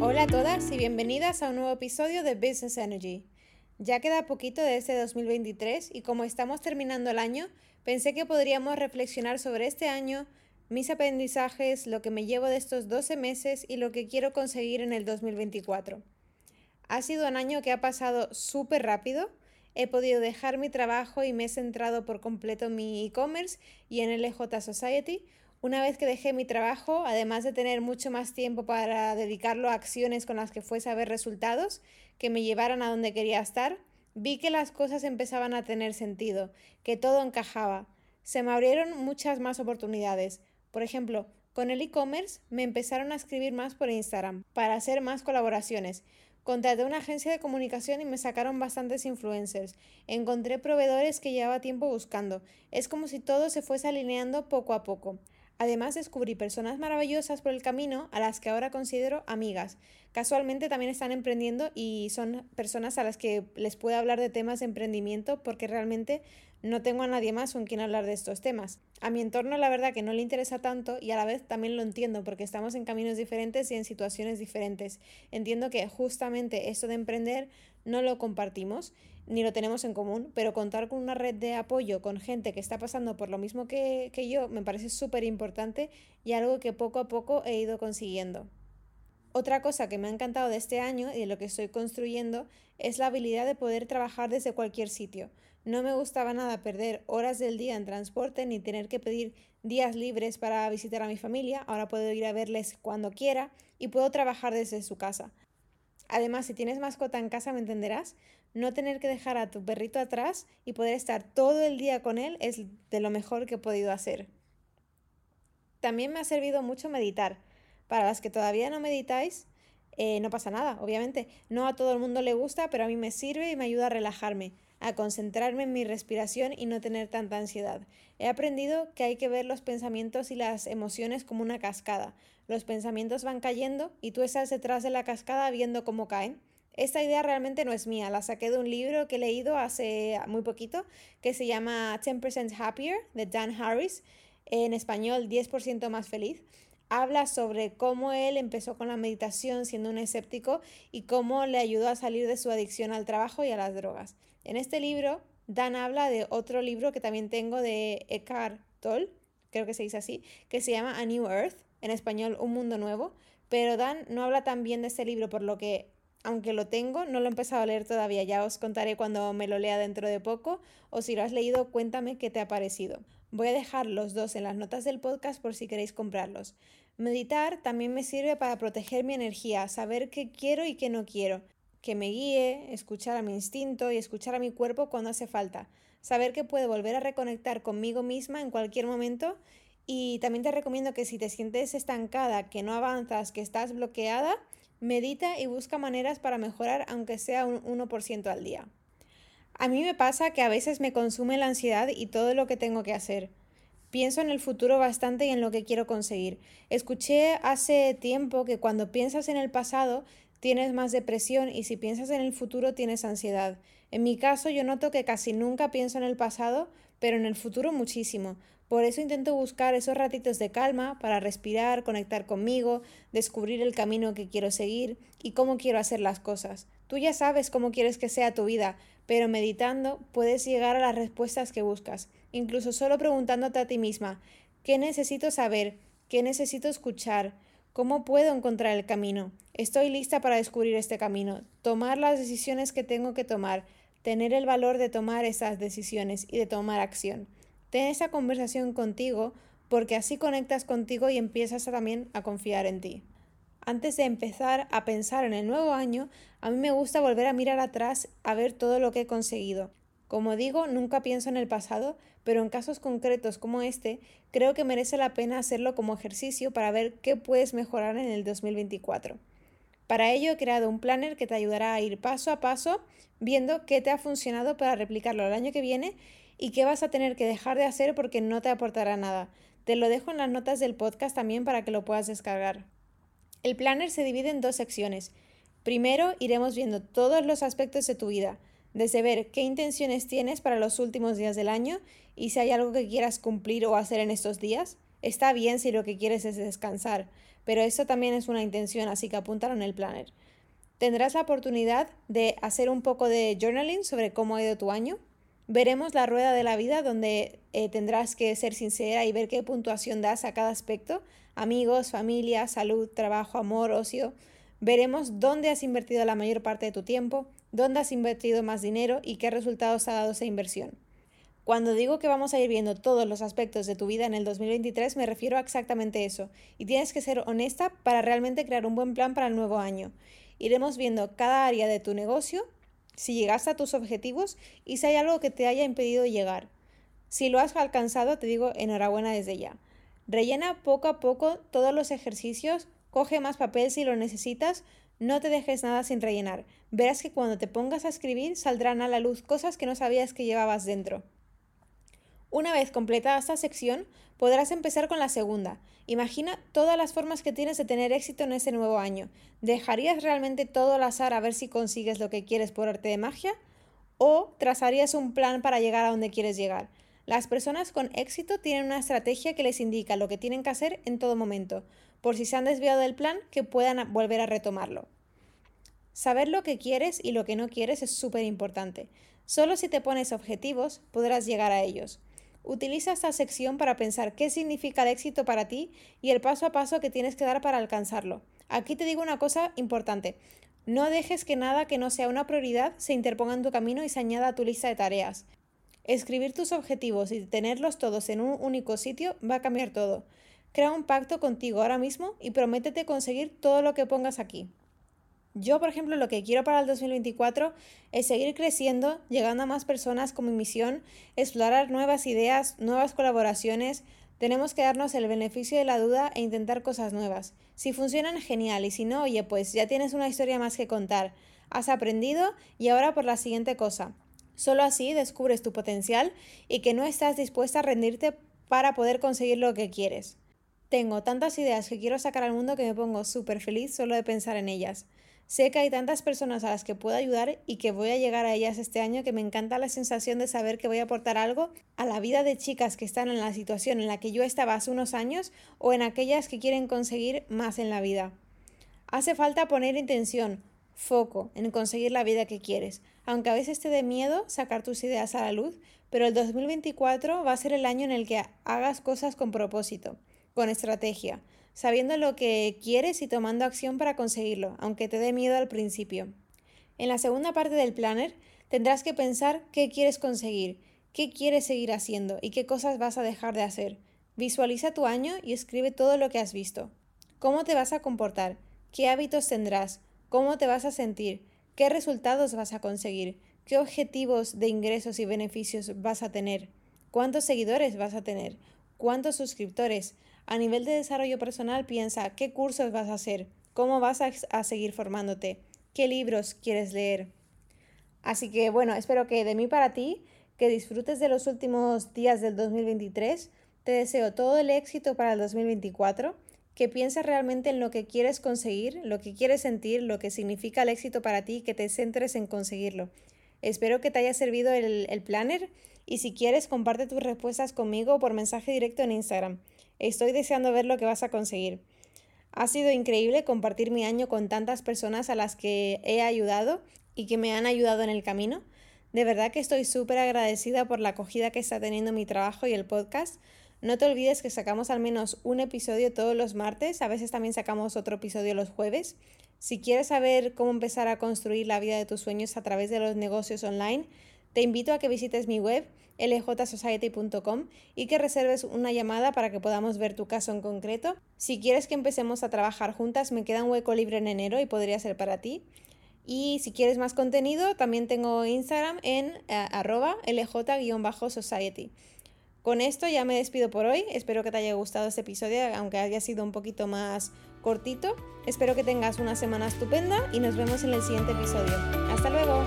Hola a todas y bienvenidas a un nuevo episodio de Business Energy. Ya queda poquito de este 2023 y como estamos terminando el año, pensé que podríamos reflexionar sobre este año, mis aprendizajes, lo que me llevo de estos 12 meses y lo que quiero conseguir en el 2024. Ha sido un año que ha pasado súper rápido. He podido dejar mi trabajo y me he centrado por completo en mi e-commerce y en LJ Society. Una vez que dejé mi trabajo, además de tener mucho más tiempo para dedicarlo a acciones con las que fuese a ver resultados que me llevaran a donde quería estar, vi que las cosas empezaban a tener sentido, que todo encajaba. Se me abrieron muchas más oportunidades. Por ejemplo, con el e-commerce me empezaron a escribir más por Instagram para hacer más colaboraciones. Contraté una agencia de comunicación y me sacaron bastantes influencers. Encontré proveedores que llevaba tiempo buscando. Es como si todo se fuese alineando poco a poco. Además descubrí personas maravillosas por el camino a las que ahora considero amigas. Casualmente también están emprendiendo y son personas a las que les puedo hablar de temas de emprendimiento porque realmente no tengo a nadie más con quien hablar de estos temas. A mi entorno la verdad que no le interesa tanto y a la vez también lo entiendo porque estamos en caminos diferentes y en situaciones diferentes. Entiendo que justamente esto de emprender no lo compartimos ni lo tenemos en común, pero contar con una red de apoyo con gente que está pasando por lo mismo que, que yo me parece súper importante y algo que poco a poco he ido consiguiendo. Otra cosa que me ha encantado de este año y de lo que estoy construyendo es la habilidad de poder trabajar desde cualquier sitio. No me gustaba nada perder horas del día en transporte ni tener que pedir días libres para visitar a mi familia. Ahora puedo ir a verles cuando quiera y puedo trabajar desde su casa. Además, si tienes mascota en casa, me entenderás, no tener que dejar a tu perrito atrás y poder estar todo el día con él es de lo mejor que he podido hacer. También me ha servido mucho meditar. Para las que todavía no meditáis, eh, no pasa nada, obviamente. No a todo el mundo le gusta, pero a mí me sirve y me ayuda a relajarme, a concentrarme en mi respiración y no tener tanta ansiedad. He aprendido que hay que ver los pensamientos y las emociones como una cascada. Los pensamientos van cayendo y tú estás detrás de la cascada viendo cómo caen. Esta idea realmente no es mía, la saqué de un libro que he leído hace muy poquito que se llama 10% Happier de Dan Harris, en español 10% más feliz habla sobre cómo él empezó con la meditación siendo un escéptico y cómo le ayudó a salir de su adicción al trabajo y a las drogas. En este libro, Dan habla de otro libro que también tengo de Eckhart Tolle, creo que se dice así, que se llama A New Earth, en español Un Mundo Nuevo, pero Dan no habla tan bien de este libro, por lo que aunque lo tengo, no lo he empezado a leer todavía. Ya os contaré cuando me lo lea dentro de poco. O si lo has leído, cuéntame qué te ha parecido. Voy a dejar los dos en las notas del podcast por si queréis comprarlos. Meditar también me sirve para proteger mi energía, saber qué quiero y qué no quiero, que me guíe, escuchar a mi instinto y escuchar a mi cuerpo cuando hace falta, saber que puedo volver a reconectar conmigo misma en cualquier momento y también te recomiendo que si te sientes estancada, que no avanzas, que estás bloqueada, Medita y busca maneras para mejorar aunque sea un 1% al día. A mí me pasa que a veces me consume la ansiedad y todo lo que tengo que hacer. Pienso en el futuro bastante y en lo que quiero conseguir. Escuché hace tiempo que cuando piensas en el pasado tienes más depresión y si piensas en el futuro tienes ansiedad. En mi caso yo noto que casi nunca pienso en el pasado, pero en el futuro muchísimo. Por eso intento buscar esos ratitos de calma para respirar, conectar conmigo, descubrir el camino que quiero seguir y cómo quiero hacer las cosas. Tú ya sabes cómo quieres que sea tu vida, pero meditando puedes llegar a las respuestas que buscas, incluso solo preguntándote a ti misma, ¿qué necesito saber? ¿Qué necesito escuchar? ¿Cómo puedo encontrar el camino? Estoy lista para descubrir este camino, tomar las decisiones que tengo que tomar, tener el valor de tomar esas decisiones y de tomar acción. Ten esa conversación contigo porque así conectas contigo y empiezas también a confiar en ti. Antes de empezar a pensar en el nuevo año, a mí me gusta volver a mirar atrás a ver todo lo que he conseguido. Como digo, nunca pienso en el pasado, pero en casos concretos como este, creo que merece la pena hacerlo como ejercicio para ver qué puedes mejorar en el 2024. Para ello he creado un planner que te ayudará a ir paso a paso viendo qué te ha funcionado para replicarlo el año que viene y qué vas a tener que dejar de hacer porque no te aportará nada. Te lo dejo en las notas del podcast también para que lo puedas descargar. El planner se divide en dos secciones. Primero iremos viendo todos los aspectos de tu vida, desde ver qué intenciones tienes para los últimos días del año y si hay algo que quieras cumplir o hacer en estos días. Está bien si lo que quieres es descansar, pero eso también es una intención, así que apúntalo en el planner. Tendrás la oportunidad de hacer un poco de journaling sobre cómo ha ido tu año. Veremos la rueda de la vida donde eh, tendrás que ser sincera y ver qué puntuación das a cada aspecto, amigos, familia, salud, trabajo, amor, ocio. Veremos dónde has invertido la mayor parte de tu tiempo, dónde has invertido más dinero y qué resultados ha dado esa inversión. Cuando digo que vamos a ir viendo todos los aspectos de tu vida en el 2023, me refiero a exactamente eso. Y tienes que ser honesta para realmente crear un buen plan para el nuevo año. Iremos viendo cada área de tu negocio, si llegaste a tus objetivos y si hay algo que te haya impedido llegar. Si lo has alcanzado, te digo enhorabuena desde ya. Rellena poco a poco todos los ejercicios, coge más papel si lo necesitas, no te dejes nada sin rellenar. Verás que cuando te pongas a escribir saldrán a la luz cosas que no sabías que llevabas dentro. Una vez completada esta sección, podrás empezar con la segunda. Imagina todas las formas que tienes de tener éxito en ese nuevo año. ¿Dejarías realmente todo al azar a ver si consigues lo que quieres por arte de magia? ¿O trazarías un plan para llegar a donde quieres llegar? Las personas con éxito tienen una estrategia que les indica lo que tienen que hacer en todo momento, por si se han desviado del plan, que puedan volver a retomarlo. Saber lo que quieres y lo que no quieres es súper importante. Solo si te pones objetivos podrás llegar a ellos. Utiliza esta sección para pensar qué significa el éxito para ti y el paso a paso que tienes que dar para alcanzarlo. Aquí te digo una cosa importante. No dejes que nada que no sea una prioridad se interponga en tu camino y se añada a tu lista de tareas. Escribir tus objetivos y tenerlos todos en un único sitio va a cambiar todo. Crea un pacto contigo ahora mismo y prométete conseguir todo lo que pongas aquí. Yo, por ejemplo, lo que quiero para el 2024 es seguir creciendo, llegando a más personas con mi misión, explorar nuevas ideas, nuevas colaboraciones. Tenemos que darnos el beneficio de la duda e intentar cosas nuevas. Si funcionan, genial, y si no, oye, pues ya tienes una historia más que contar. Has aprendido y ahora por la siguiente cosa. Solo así descubres tu potencial y que no estás dispuesta a rendirte para poder conseguir lo que quieres. Tengo tantas ideas que quiero sacar al mundo que me pongo súper feliz solo de pensar en ellas. Sé que hay tantas personas a las que puedo ayudar y que voy a llegar a ellas este año que me encanta la sensación de saber que voy a aportar algo a la vida de chicas que están en la situación en la que yo estaba hace unos años o en aquellas que quieren conseguir más en la vida. Hace falta poner intención, foco en conseguir la vida que quieres, aunque a veces te dé miedo sacar tus ideas a la luz, pero el 2024 va a ser el año en el que hagas cosas con propósito, con estrategia, sabiendo lo que quieres y tomando acción para conseguirlo, aunque te dé miedo al principio. En la segunda parte del planner tendrás que pensar qué quieres conseguir, qué quieres seguir haciendo y qué cosas vas a dejar de hacer. Visualiza tu año y escribe todo lo que has visto. ¿Cómo te vas a comportar? ¿Qué hábitos tendrás? ¿Cómo te vas a sentir? ¿Qué resultados vas a conseguir? ¿Qué objetivos de ingresos y beneficios vas a tener? ¿Cuántos seguidores vas a tener? ¿Cuántos suscriptores? A nivel de desarrollo personal, piensa qué cursos vas a hacer, cómo vas a, seguir formándote, qué libros quieres leer. Así que bueno, espero que de mí para ti, que disfrutes de los últimos días del 2023. Te deseo todo el éxito para el 2024, que pienses realmente en lo que quieres conseguir, lo que quieres sentir, lo que significa el éxito para ti, que te centres en conseguirlo. Espero que te haya servido el, el planner y si quieres comparte tus respuestas conmigo por mensaje directo en Instagram. Estoy deseando ver lo que vas a conseguir. Ha sido increíble compartir mi año con tantas personas a las que he ayudado y que me han ayudado en el camino. De verdad que estoy súper agradecida por la acogida que está teniendo mi trabajo y el podcast. No te olvides que sacamos al menos un episodio todos los martes, a veces también sacamos otro episodio los jueves. Si quieres saber cómo empezar a construir la vida de tus sueños a través de los negocios online, te invito a que visites mi web ljsociety.com y que reserves una llamada para que podamos ver tu caso en concreto. Si quieres que empecemos a trabajar juntas, me queda un hueco libre en enero y podría ser para ti. Y si quieres más contenido, también tengo Instagram en eh, arroba lj-society. Con esto ya me despido por hoy. Espero que te haya gustado este episodio, aunque haya sido un poquito más cortito. Espero que tengas una semana estupenda y nos vemos en el siguiente episodio. Hasta luego.